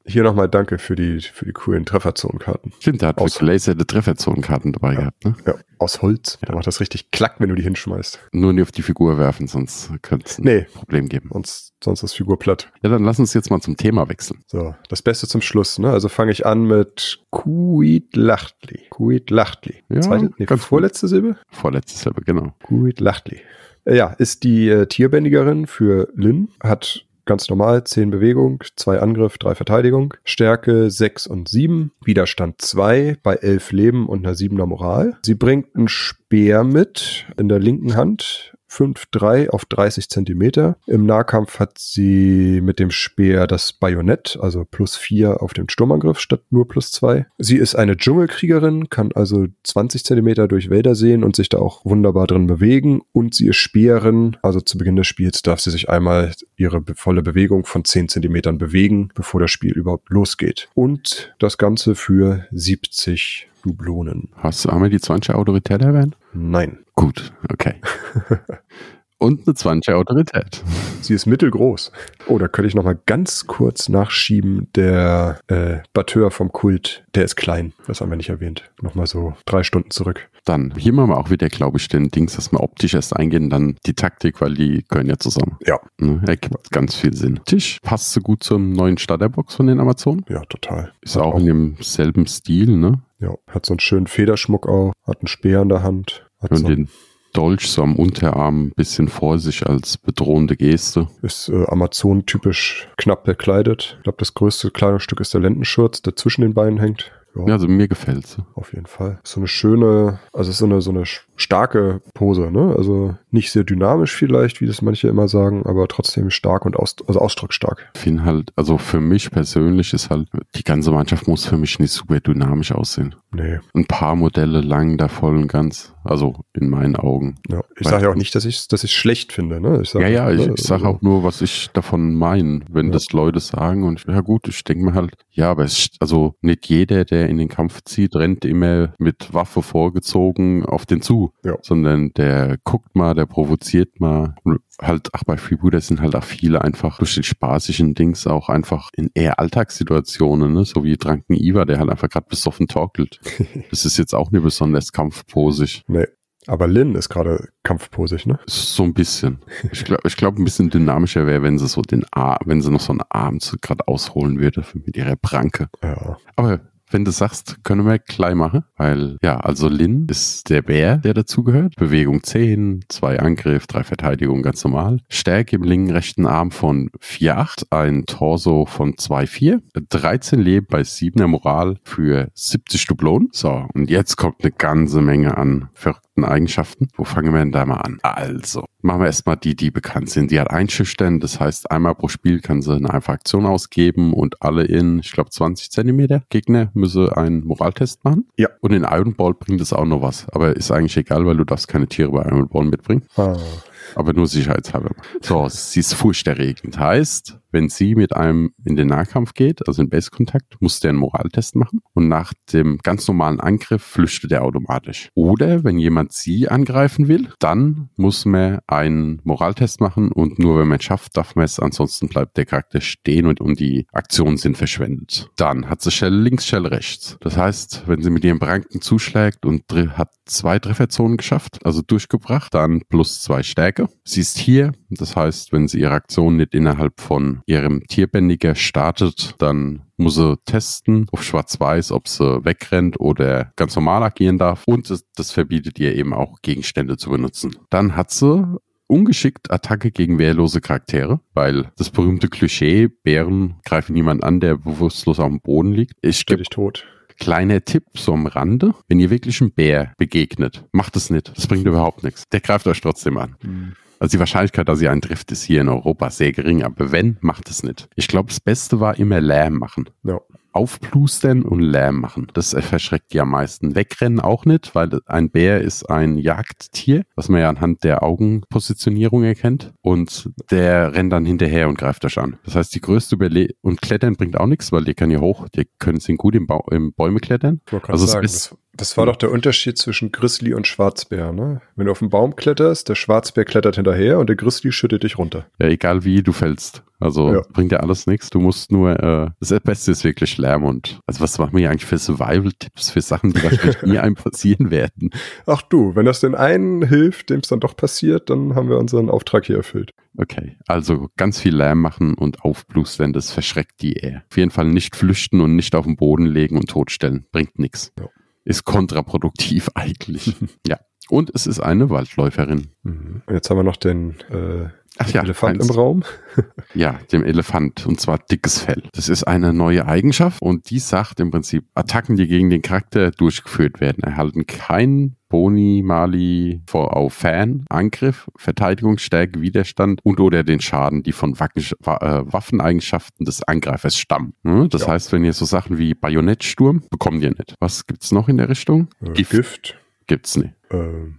Hier nochmal danke für die, für die coolen Trefferzonenkarten. Stimmt, der hat Aus- gelaserte Trefferzonenkarten dabei gehabt, ne? Ja, aus Holz. Da Ja. macht das richtig klack, wenn du die hinschmeißt. Nur nicht auf die Figur werfen, sonst könnte es ein Nee. Problem geben. Sonst, sonst ist Figur platt. Ja, dann lass uns jetzt mal zum Thema wechseln. So, das Beste zum Schluss, ne? Also fange ich an mit Kuitlachtli. Kuitlachtli. Ja, Zweite, nee, ganz vorletzte Silbe? Vorletztes Silber, genau. Kuitlachtli. Äh, Ja, ist die äh, Tierbändigerin für Lin, hat ganz normal 10 Bewegung, 2 Angriff, 3 Verteidigung, Stärke 6 und 7, Widerstand 2 bei 11 Leben und einer 7er Moral. Sie bringt einen Speer mit in der linken Hand. 5-3 auf 30 Zentimeter. Im Nahkampf hat sie mit dem Speer das Bajonett, also plus 4 auf den Sturmangriff statt nur plus 2. Sie ist eine Dschungelkriegerin, kann also 20 Zentimeter durch Wälder sehen und sich da auch wunderbar drin bewegen. Und sie ist Speerin, also zu Beginn des Spiels darf sie sich einmal ihre volle Bewegung von 10 Zentimetern bewegen, bevor das Spiel überhaupt losgeht. Und das Ganze für 70 Dublonen. Hast du einmal die 20 Autorität erwähnt? Nein. Gut, okay. Und eine 20 Autorität. Sie ist mittelgroß. Oh, da könnte ich noch mal ganz kurz nachschieben. Der äh, Batteur vom Kult, der ist klein. Das haben wir nicht erwähnt. Noch mal so drei Stunden zurück. Dann, hier machen wir auch wieder, glaube ich, den Dings, dass wir optisch erst eingehen, dann die Taktik, weil die gehören ja zusammen. Ja. Ne? Ergibt ganz viel Sinn. Tisch passt so gut zum neuen Starterbox von den Amazonen. Ja, total. Ist auch in demselben Stil, ne? Ja, hat so einen schönen Federschmuck auch, hat einen Speer in der Hand. Hat Und so, den Dolch so am Unterarm ein bisschen vor sich als bedrohende Geste. ist äh, Amazon-typisch knapp bekleidet. Ich glaube, das größte Kleidungsstück ist der Lendenschurz, der zwischen den Beinen hängt. Ja, also mir gefällt's. Auf jeden Fall. So eine schöne, also es so eine, so eine starke Pose, ne? Also nicht sehr dynamisch vielleicht, wie das manche immer sagen, aber trotzdem stark und aus, also ausdrucksstark. Ich finde halt, also für mich persönlich ist halt, die ganze Mannschaft muss für mich nicht super dynamisch aussehen. Nee, Ein paar Modelle lang da voll und ganz. Also in meinen Augen. ja. Ich sage ja auch nicht, dass ich dass ich schlecht finde, ne? Ich sag, Ja, ja, ich, ne, ich sage also- auch nur, was ich davon meine, wenn Ja. das Leute sagen. Und ja gut, ich denke mir halt, ja, aber es, also nicht jeder, der in den Kampf zieht, rennt immer mit Waffe vorgezogen auf den zu, Ja. sondern der guckt mal, der provoziert mal. Und halt, ach, bei Freebooter sind halt auch viele einfach durch den spaßigen Dings auch einfach in eher Alltagssituationen, ne? so wie Dranken Iva, der halt einfach gerade besoffen torkelt. das ist jetzt auch nicht besonders kampfposig. Nee. Aber Lin ist gerade kampfposig, ne? So ein bisschen. Ich glaube, ich glaub, ein bisschen dynamischer wäre, wenn sie so den Arm, wenn sie noch so einen Arm so gerade ausholen würde mit ihrer Pranke. Ja. Aber wenn du sagst, können wir gleich machen, weil ja, also Lin ist der Bär, der dazugehört. Bewegung 10, 2 Angriff, 3 Verteidigung, ganz normal. Stärke im linken rechten Arm von 4,8, ein Torso von 2,4, 13 Leben bei 7er Moral für 70 Dublonen. So, und jetzt kommt eine ganze Menge an verrückten Eigenschaften. Wo fangen wir denn da mal an? Also, machen wir erstmal die, die bekannt sind. Die hat Einschüchtern, das heißt, einmal pro Spiel kann sie eine einfache Aktion ausgeben und alle in, ich glaube, 20 Zentimeter Gegner müsse einen Moraltest machen. Ja. Und in Iron Ball bringt es auch noch was. Aber ist eigentlich egal, weil du darfst keine Tiere bei Iron Ball mitbringen. Ah. Aber nur sicherheitshalber. So, sie ist furchterregend. Heißt, wenn sie mit einem in den Nahkampf geht, also in Base-Kontakt, muss der einen Moraltest machen. Und nach dem ganz normalen Angriff flüchtet er automatisch. Oder wenn jemand sie angreifen will, dann muss man einen Moraltest machen und nur wenn man es schafft, darf man es. Ansonsten bleibt der Charakter stehen und, und die Aktionen sind verschwendet. Dann hat sie Shell links, Shell rechts. Das heißt, wenn sie mit ihrem Branken zuschlägt und hat zwei Trefferzonen geschafft, also durchgebracht, dann plus zwei Stärke. Sie ist hier, das heißt, wenn sie ihre Aktion nicht innerhalb von ihrem Tierbändiger startet, dann muss sie testen auf Schwarz-Weiß, ob sie wegrennt oder ganz normal agieren darf. Und das, das verbietet ihr eben auch, Gegenstände zu benutzen. Dann hat sie ungeschickt Attacke gegen wehrlose Charaktere, weil das berühmte Klischee, Bären greifen niemand an, der bewusstlos auf dem Boden liegt. Ich gebe tot. Kleiner Tipp so am Rande. Wenn ihr wirklich einem Bär begegnet, macht es nicht. Das bringt überhaupt nichts. Der greift euch trotzdem an. Also die Wahrscheinlichkeit, dass ihr einen trifft, ist hier in Europa sehr gering, aber wenn, macht es nicht. Ich glaube, das Beste war immer Lärm machen. Ja. Aufplustern und Lärm machen. Das verschreckt die am meisten. Wegrennen auch nicht, weil ein Bär ist ein Jagdtier, was man ja anhand der Augenpositionierung erkennt. Und der rennt dann hinterher und greift euch an. Das heißt, die größte Überle und Klettern bringt auch nichts, weil die kann ja hoch, die können sind gut im, ba im Bäume klettern. Also sagen, das, das, war doch der Unterschied zwischen Grizzly und Schwarzbär, ne? Wenn du auf den Baum kletterst, der Schwarzbär klettert hinterher und der Grizzly schüttet dich runter. Ja, egal wie du fällst. Also ja. bringt ja alles nichts. Du musst nur, äh, das Beste ist wirklich Lärm und, also was machen wir hier eigentlich für Survival-Tipps, für Sachen, die wahrscheinlich nie einem passieren werden? Ach du, wenn das den einen hilft, dem es dann doch passiert, dann haben wir unseren Auftrag hier erfüllt. Okay, also ganz viel Lärm machen und aufblustern, das verschreckt die eher. Auf jeden Fall nicht flüchten und nicht auf den Boden legen und totstellen. Bringt nichts. Ja. Ist kontraproduktiv eigentlich. ja. Und es ist eine Waldläuferin. Mhm. Jetzt haben wir noch den äh, Ach ja, Elefant eins. im Raum. ja, dem Elefant und zwar dickes Fell. Das ist eine neue Eigenschaft und die sagt im Prinzip, Attacken, die gegen den Charakter durchgeführt werden, erhalten keinen Boni, Mali vor auf Fan, Angriff, Verteidigungsstärke, Widerstand und oder den Schaden, die von Wacken, äh, Waffeneigenschaften des Angreifers stammen. Ne? Das ja. heißt, wenn ihr so Sachen wie Bajonettsturm bekommt ihr nicht. Was gibt's noch in der Richtung? Äh, Gift. Gift. Gibt's nicht. Äh,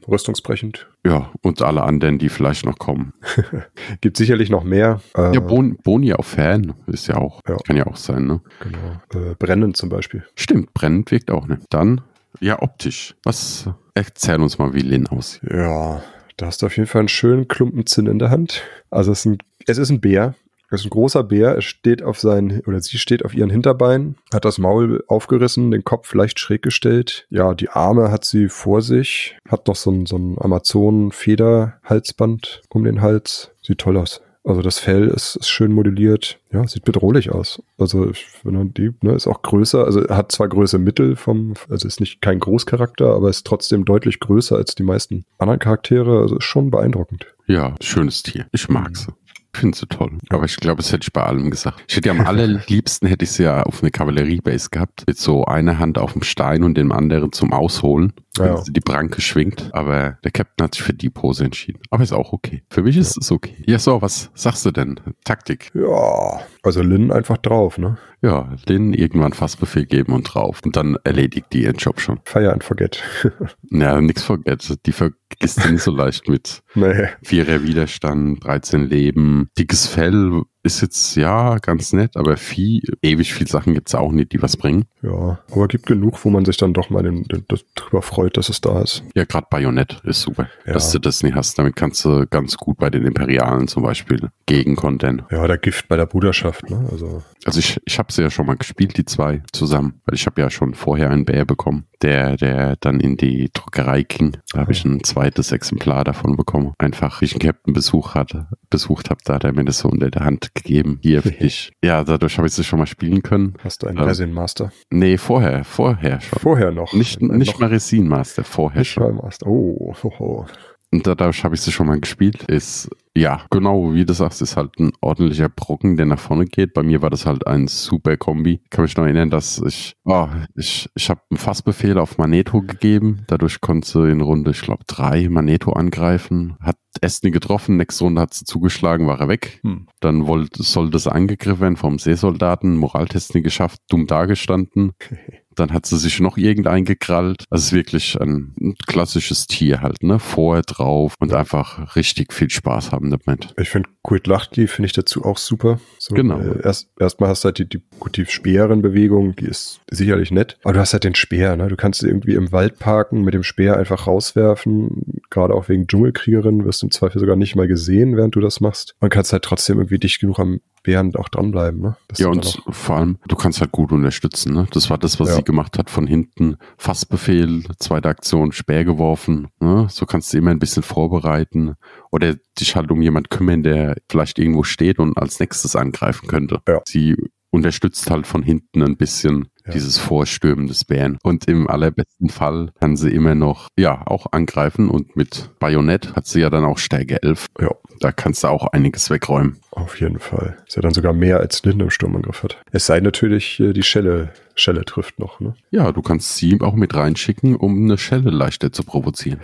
rüstungsbrechend. Ja, und alle anderen, die vielleicht noch kommen. Gibt sicherlich noch mehr. Äh, ja, bon, Boni auf Fan ist ja auch, ja. kann ja auch sein, ne? Genau. Äh, brennend zum Beispiel. Stimmt, brennend wirkt auch, ne? Dann, ja, optisch. Was, erzähl uns mal, wie Lin aussieht. Ja, da hast du auf jeden Fall einen schönen Klumpen Zinn in der Hand. Also es ist ein, es ist ein Bär, das ist ein großer Bär, er steht auf seinen, oder sie steht auf ihren Hinterbeinen, hat das Maul aufgerissen, den Kopf leicht schräg gestellt. Ja, die Arme hat sie vor sich, hat noch so ein, so ein Amazonen-Feder-Halsband um den Hals. Sieht toll aus. Also das Fell ist, ist, schön modelliert. Ja, sieht bedrohlich aus. Also wenn man die, ne, ist auch größer. Also hat zwar Größe Mittel vom, also ist nicht kein Großcharakter, aber ist trotzdem deutlich größer als die meisten anderen Charaktere. Also ist schon beeindruckend. Ja, schönes Tier. Ich mag's. Mhm finde sie toll. Aber ich glaube, das hätte ich bei allem gesagt. Ich hätte ja am allerliebsten hätte ich sie ja auf eine Kavalleriebase gehabt. Mit so einer Hand auf dem Stein und dem anderen zum Ausholen. Wenn ja. sie die Pranke schwingt. Aber der Captain hat sich für die Pose entschieden. Aber ist auch okay. Für mich ist ja. es okay. Ja, so, was sagst du denn? Taktik. Ja, also Lynn einfach drauf, ne? Ja, Lynn irgendwann Fassbefehl geben und drauf. Und dann erledigt die ihren Job schon. Fire and forget. ja, nix forget. Die vergisst nicht so leicht mit. Nee. Vierer Widerstand, 13 Leben, dickes Fell ist jetzt ja ganz nett, aber viel, ewig viel Sachen gibt es auch nicht, die was bringen. Ja, aber gibt genug, wo man sich dann doch mal den, den, drüber freut, dass es da ist. Ja, gerade Bayonett ist super, ja. dass du das nicht hast. Damit kannst du ganz gut bei den Imperialen zum Beispiel gegenkontern. Ja, der Gift bei der Bruderschaft, ne? Also, also ich, ich habe sie ja schon mal gespielt, die zwei zusammen, weil ich habe ja schon vorher einen Bär bekommen, der, der dann in die Druckerei ging. Da habe ich ein zweites Exemplar davon bekommen. Einfach, wie ich einen Captain-Besuch hatte, besucht habe, da hat er mir das so unter der Hand gegeben. Hier für dich. Ja, dadurch habe ich es schon mal spielen können. Hast du einen ähm, Resin Master? Nee, vorher, vorher schon. Vorher noch? Nicht, nicht noch? mal Resin Master, vorher nicht schon. Master. Oh, oh, oh. Und dadurch habe ich sie schon mal gespielt. Ist, ja, genau, wie du sagst, ist halt ein ordentlicher Brocken, der nach vorne geht. Bei mir war das halt ein super Kombi. Ich kann mich noch erinnern, dass ich, oh, ich, ich habe einen Fassbefehl auf Maneto gegeben. Dadurch konnte sie in Runde, ich glaube, drei Maneto angreifen. Hat Estni getroffen, nächste Runde hat sie zugeschlagen, war er weg. Hm. Dann wollte, sollte sie angegriffen werden vom Seesoldaten, Moraltest nie geschafft, dumm dagestanden. Dann hat sie sich noch irgendein gekrallt. Also es ist wirklich ein, ein klassisches Tier halt, ne? Vorher drauf und einfach richtig viel Spaß haben damit. Ich finde Kult Lachti finde ich dazu auch super. So, genau. Äh, erst erstmal hast du halt die, die, die Speerenbewegung, die ist sicherlich nett. Aber du hast halt den Speer, ne? Du kannst irgendwie im Wald parken, mit dem Speer einfach rauswerfen. Gerade auch wegen Dschungelkriegerin wirst du im Zweifel sogar nicht mal gesehen, während du das machst. Man kann halt trotzdem irgendwie dicht genug am Bären auch dranbleiben. Ne? Ja, und vor allem, du kannst halt gut unterstützen. Ne? Das war das, was ja. sie gemacht hat. Von hinten Fassbefehl, zweite Aktion, Speer geworfen. Ne? So kannst du immer ein bisschen vorbereiten. Oder dich halt um jemand kümmern, der vielleicht irgendwo steht und als nächstes angreifen könnte. Ja. Sie unterstützt halt von hinten ein bisschen ja. dieses Vorstürmen des Bären. Und im allerbesten Fall kann sie immer noch, ja, auch angreifen und mit Bajonett hat sie ja dann auch Stärke 11. Ja. Da kannst du auch einiges wegräumen. Auf jeden Fall. Ist ja dann sogar mehr als Linde im Sturmangriff hat. Es sei natürlich, äh, die Schelle, Schelle trifft noch, ne? Ja, du kannst sie auch mit reinschicken, um eine Schelle leichter zu provozieren.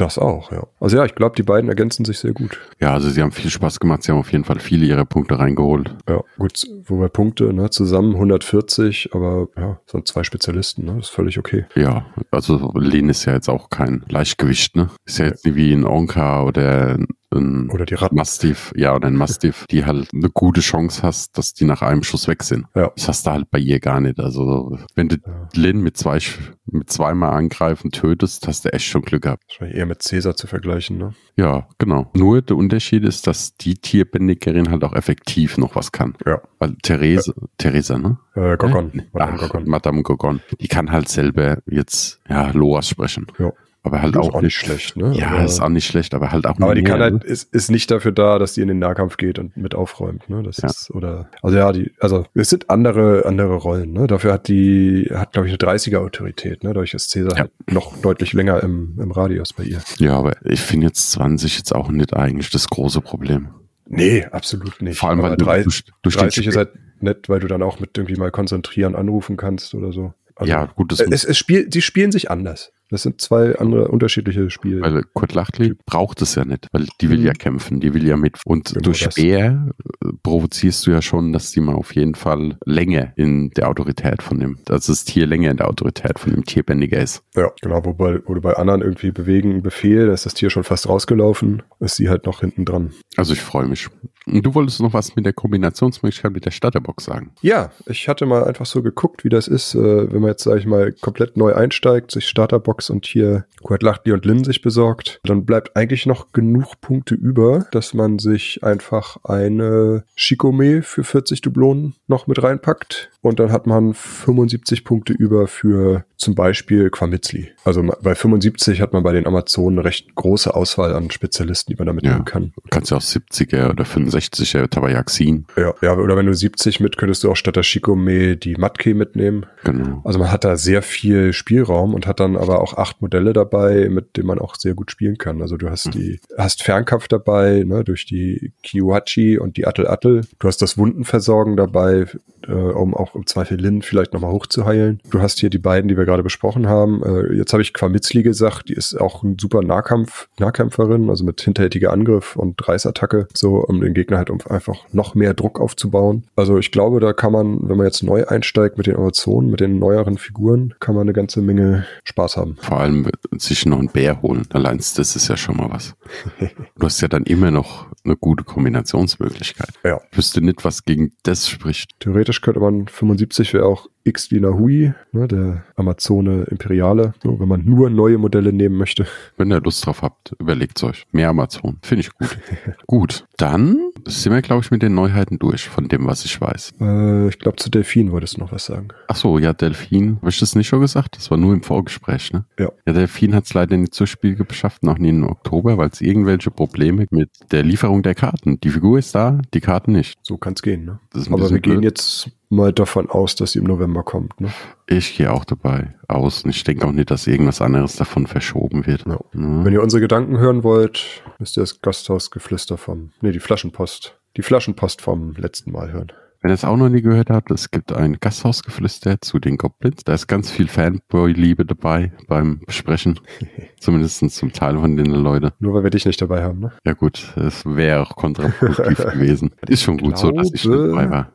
Das auch, ja. Also ja, ich glaube, die beiden ergänzen sich sehr gut. Ja, also sie haben viel Spaß gemacht. Sie haben auf jeden Fall viele ihrer Punkte reingeholt. Ja, gut, wobei Punkte, ne, zusammen 140, aber ja, sind zwei Spezialisten, ne, das ist völlig okay. Ja, also Lin ist ja jetzt auch kein Leichtgewicht, ne? Ist ja jetzt nicht wie ein Onka oder ein Oder die Ratten. Mastiff, ja, oder ein Mastiff, die halt eine gute Chance hast, dass die nach einem Schuss weg sind. Ja. Das hast du halt bei ihr gar nicht. Also, wenn du Ja. Lin mit zwei, mit zweimal angreifen tötest, hast du echt schon Glück gehabt. Wahrscheinlich eher mit Cäsar zu vergleichen, ne? Ja, genau. Nur der Unterschied ist, dass die Tierbändigerin halt auch effektiv noch was kann. Ja. Weil Therese, Theresa, ne? Äh, Gogon. Madame Ach, Gogon. Madame Gogon. Die kann halt selber jetzt, ja, Loas sprechen. Ja. Aber halt auch, auch nicht schlecht, ne? Ja, Aber- ist auch nicht schlecht, aber halt auch Aber nur die kann mehr, halt, ist, ist nicht dafür da, dass die in den Nahkampf geht und mit aufräumt, ne? Das Ja. ist, oder, also ja, die, also es sind andere, andere Rollen, ne? Dafür hat die, hat, glaube ich, eine 30er Autorität, ne? Dadurch ist Cäsar Ja. halt noch deutlich länger im, im Radius bei ihr. Ja, aber ich finde jetzt 20 jetzt auch nicht eigentlich das große Problem. Nee, absolut nicht. Vor allem, Aber weil du drei- durch, durch den 30 ist halt nett, weil du dann auch mit irgendwie mal konzentrieren anrufen kannst oder so. Also, Ja, gut, das es, es spiel, die spielen sich anders. Das sind zwei andere unterschiedliche Spiele. Weil Kurt Lachtli braucht es ja nicht, weil die will Mhm. ja kämpfen, die will ja mit. Und Genau durch das. Speer äh, provozierst du ja schon, dass die mal auf jeden Fall länger in der Autorität von dem, dass das Tier länger in der Autorität von dem Tierbändiger ist. Ja, genau, wobei, wo du bei anderen irgendwie bewegen, Befehl, da ist das Tier schon fast rausgelaufen, ist sie halt noch hinten dran. Also ich freue mich. Und du wolltest noch was mit der Kombinationsmöglichkeit mit der Starterbox sagen. Ja, ich hatte mal einfach so geguckt, wie das ist, äh, wenn man jetzt, sage ich mal, komplett neu einsteigt, sich Starterbox und hier Quad Lachtli und Lin sich besorgt, dann bleibt eigentlich noch genug Punkte über, dass man sich einfach eine Shikome für 40 Dublonen noch mit reinpackt und dann hat man 75 Punkte über für zum Beispiel Quamitzli. Also bei 75 hat man bei den Amazonen eine recht große Auswahl an Spezialisten, die man da mitnehmen Ja. kann. Du kannst ja auch 70er oder 65er Tabayaxin. Ja, ja, oder wenn du 70 mit, könntest du auch statt der Shikome die Matke mitnehmen. Genau. Also man hat da sehr viel Spielraum und hat dann aber auch acht Modelle dabei, mit denen man auch sehr gut spielen kann. Also du hast Mhm. die, hast Fernkampf dabei, ne, durch die Kiwachi und die Attel Attel. Du hast das Wundenversorgen dabei, äh, um auch im Zweifel Lin vielleicht nochmal hochzuheilen. Du hast hier die beiden, die wir gerade besprochen haben. Äh, jetzt habe ich Quamitzli gesagt, die ist auch ein super Nahkampf, Nahkämpferin, also mit hinterhältiger Angriff und Reißattacke, so um den Gegner halt um einfach noch mehr Druck aufzubauen. Also ich glaube, da kann man, wenn man jetzt neu einsteigt mit den Amazonen, mit den neueren Figuren, kann man eine ganze Menge Spaß haben. Vor allem sich noch einen Bär holen. Allein das ist ja schon mal was. Du hast ja dann immer noch eine gute Kombinationsmöglichkeit. Ja. Ich wüsste nicht, was gegen das spricht. Theoretisch könnte man 75 wäre auch X Hui, ne, der Amazone Imperiale, so, wenn man nur neue Modelle nehmen möchte. Wenn ihr Lust drauf habt, überlegt euch. Mehr Amazon. Finde ich gut. gut. Dann sind wir, glaube ich, mit den Neuheiten durch, von dem, was ich weiß. Äh, ich glaube, zu Delfin wolltest du noch was sagen. Ach so, ja, Delfin. Habe ich das nicht schon gesagt? Das war nur im Vorgespräch, ne? Ja. Ja, Delfin hat es leider nicht zur Spiel geschafft, noch nie im Oktober, weil es irgendwelche Probleme mit der Lieferung der Karten. Die Figur ist da, die Karten nicht. So kann es gehen, ne? Aber wir gehen blöd. jetzt mal davon aus, dass sie im November kommt, ne? Ich gehe auch dabei aus und ich denke auch nicht, dass irgendwas anderes davon verschoben wird. Ja. Ne? Wenn ihr unsere Gedanken hören wollt, müsst ihr das Gasthausgeflüster vom, nee, die Flaschenpost, die Flaschenpost vom letzten Mal hören. Wenn ihr es auch noch nie gehört habt, es gibt ein Gasthausgeflüster zu den Goblins. Da ist ganz viel Fanboy-Liebe dabei beim Besprechen. Zumindest zum Teil von den Leuten. Nur weil wir dich nicht dabei haben, ne? Ja gut, es wäre auch kontraproduktiv gewesen. Ist schon gut so, dass ich nicht dabei war.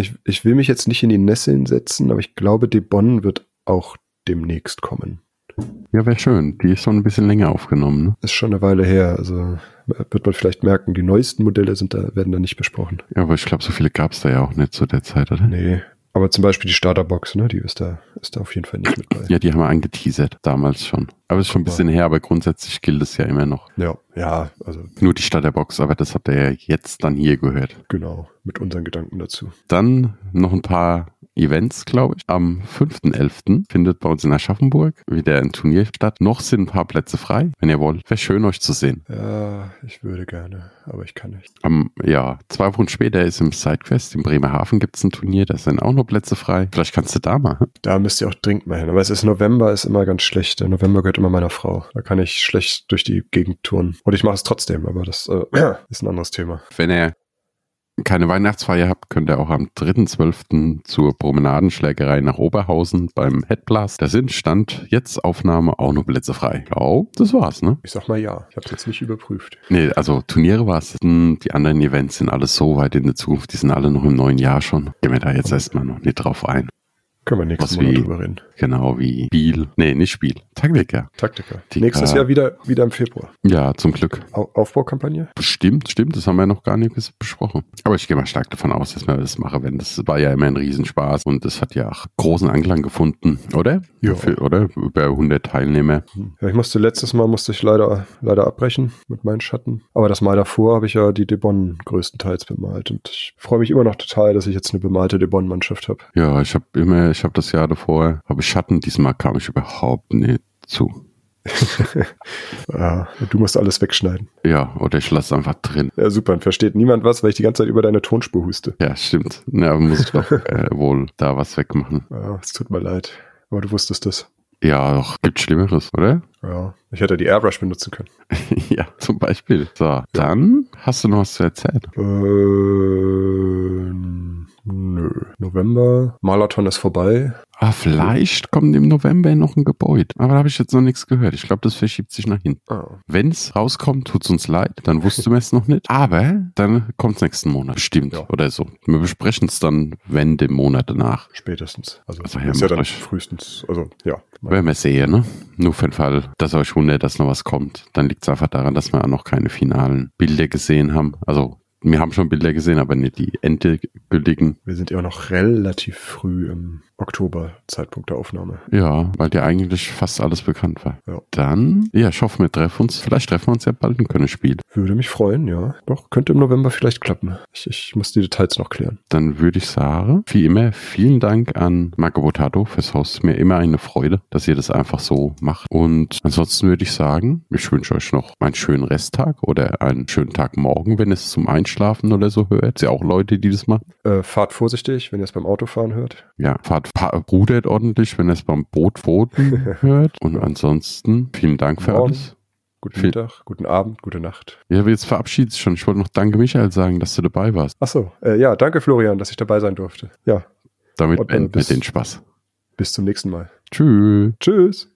Ich, ich will mich jetzt nicht in die Nesseln setzen, aber ich glaube, Debon wird auch demnächst kommen. Ja, wäre schön. Die ist schon ein bisschen länger aufgenommen. Ne? Ist schon eine Weile her, also wird man vielleicht merken, die neuesten Modelle sind da, werden da nicht besprochen. Ja, aber ich glaube, so viele gab es da ja auch nicht zu der Zeit, oder? Nee. Aber zum Beispiel die Starterbox, ne, die ist da, ist da auf jeden Fall nicht mit bei. Ja, die haben wir angeteasert, damals schon. Aber ist schon ein bisschen her, aber grundsätzlich gilt es ja immer noch. Ja, ja, also Nur die Starterbox, aber das habt ihr ja jetzt dann hier gehört. genau, mit unseren Gedanken dazu. Dann noch ein paar Events, glaube ich. Am 5.11. findet bei uns in Aschaffenburg wieder ein Turnier statt. Noch sind ein paar Plätze frei. Wenn ihr wollt, wäre schön, euch zu sehen. Ja, ich würde gerne, aber ich kann nicht. Am, ja, zwei Wochen später ist im Sidequest in Bremerhaven gibt es ein Turnier, da sind auch noch Plätze frei. Vielleicht kannst du da mal. hm? Da müsst ihr auch dringend mal hin. Aber es ist November, ist immer ganz schlecht. Der November gehört immer meiner Frau. Da kann ich schlecht durch die Gegend touren. Und ich mache es trotzdem, aber das äh, ist ein anderes Thema. Wenn ihr keine Weihnachtsfeier habt, könnt ihr auch am 3.12. zur Promenadenschlägerei nach Oberhausen beim Headblast. Da sind Stand jetzt Aufnahme auch noch Plätze frei. Ja, das war's, ne? Ich sag mal ja. Ich habe jetzt nicht überprüft. Nee, also Turniere war es. Die anderen Events sind alles so weit in der Zukunft, die sind alle noch im neuen Jahr schon. Gehen wir da jetzt erstmal noch nicht drauf ein. Können wir nächstes Mal drüber reden. Genau wie Spiel. Nee, nicht Spiel. Taktiker. Taktiker. Die- Nächstes Jahr wieder, wieder im Februar. Ja, zum Glück. Au Aufbaukampagne? Stimmt, stimmt, das haben wir noch gar nicht besprochen. Aber ich gehe mal stark davon aus, dass wir das machen werden. Das war ja immer ein Riesenspaß und das hat ja auch großen Anklang gefunden, oder? Ja. Für, oder? Über 100 Teilnehmer. Ja, ich musste letztes Mal musste ich leider, leider abbrechen mit meinen Schatten. Aber das Mal davor habe ich ja die Debon größtenteils bemalt. Und ich freue mich immer noch total, dass ich jetzt eine bemalte Debon-Mannschaft habe. Ja, ich habe immer, ich habe das Jahr davor, habe ich Schatten, diesmal kam ich überhaupt nicht zu. Ja, du musst alles wegschneiden. Ja, oder ich lasse einfach drin. Ja, super. Und versteht niemand was, weil ich die ganze Zeit über deine Tonspur huste. Ja, stimmt. Ja, muss ich doch äh, wohl da was wegmachen. Ja, es tut mir leid. Aber du wusstest das. Ja, doch, gibt Schlimmeres, oder? Ja, ich hätte die Airbrush benutzen können. ja, zum Beispiel. So, dann hast du noch was zu erzählen. Ähm, nö. November. Marathon ist vorbei. Ah, vielleicht kommt im November noch ein Gebäude. Aber da habe ich jetzt noch nichts gehört. Ich glaube, das verschiebt sich nach hinten. Ah, Wenn es rauskommt, tut's uns leid. Dann wussten wir es noch nicht. Aber dann kommt's nächsten Monat. Stimmt. Ja. Oder so. Wir besprechen es dann, wenn dem Monat danach. spätestens. Also, Also, ist ja dann euch- frühestens. Also, ja. Werden wir sehen, ne? Nur für den Fall, dass euch wundert, dass noch was kommt. Dann liegt's einfach daran, dass wir auch noch keine finalen Bilder gesehen haben. Also, wir haben schon Bilder gesehen, aber nicht die endgültigen. Wir sind ja noch relativ früh im Oktober, Zeitpunkt der Aufnahme. Ja, weil dir eigentlich fast alles bekannt war. Ja. Dann, ja, ich hoffe, wir treffen uns. Vielleicht treffen wir uns ja bald und können spielen. Würde mich freuen, ja. Doch, könnte im November vielleicht klappen. Ich, ich muss die Details noch klären. Dann würde ich sagen, wie immer, vielen Dank an Marco Botato fürs Host. Mir immer eine Freude, dass ihr das einfach so macht. Und ansonsten würde ich sagen, ich wünsche euch noch einen schönen Resttag oder einen schönen Tag morgen, wenn es zum Einschlafen oder so hört. Ist ja auch Leute, die das machen. Äh, fahrt vorsichtig, wenn ihr es beim Autofahren hört. Ja, fahrt, rudert ordentlich, wenn ihr es beim Bootfoten hört. Und ansonsten, vielen Dank für Morgen. alles. Guten Mittag, guten Abend, gute Nacht. Ja, jetzt verabschiedet schon. Ich wollte noch Danke Michael sagen, dass du dabei warst. Achso, äh, ja, danke Florian, dass ich dabei sein durfte. Ja, Damit Und, äh, beenden wir den Spaß. bis zum nächsten Mal. Tschüss. Tschüss.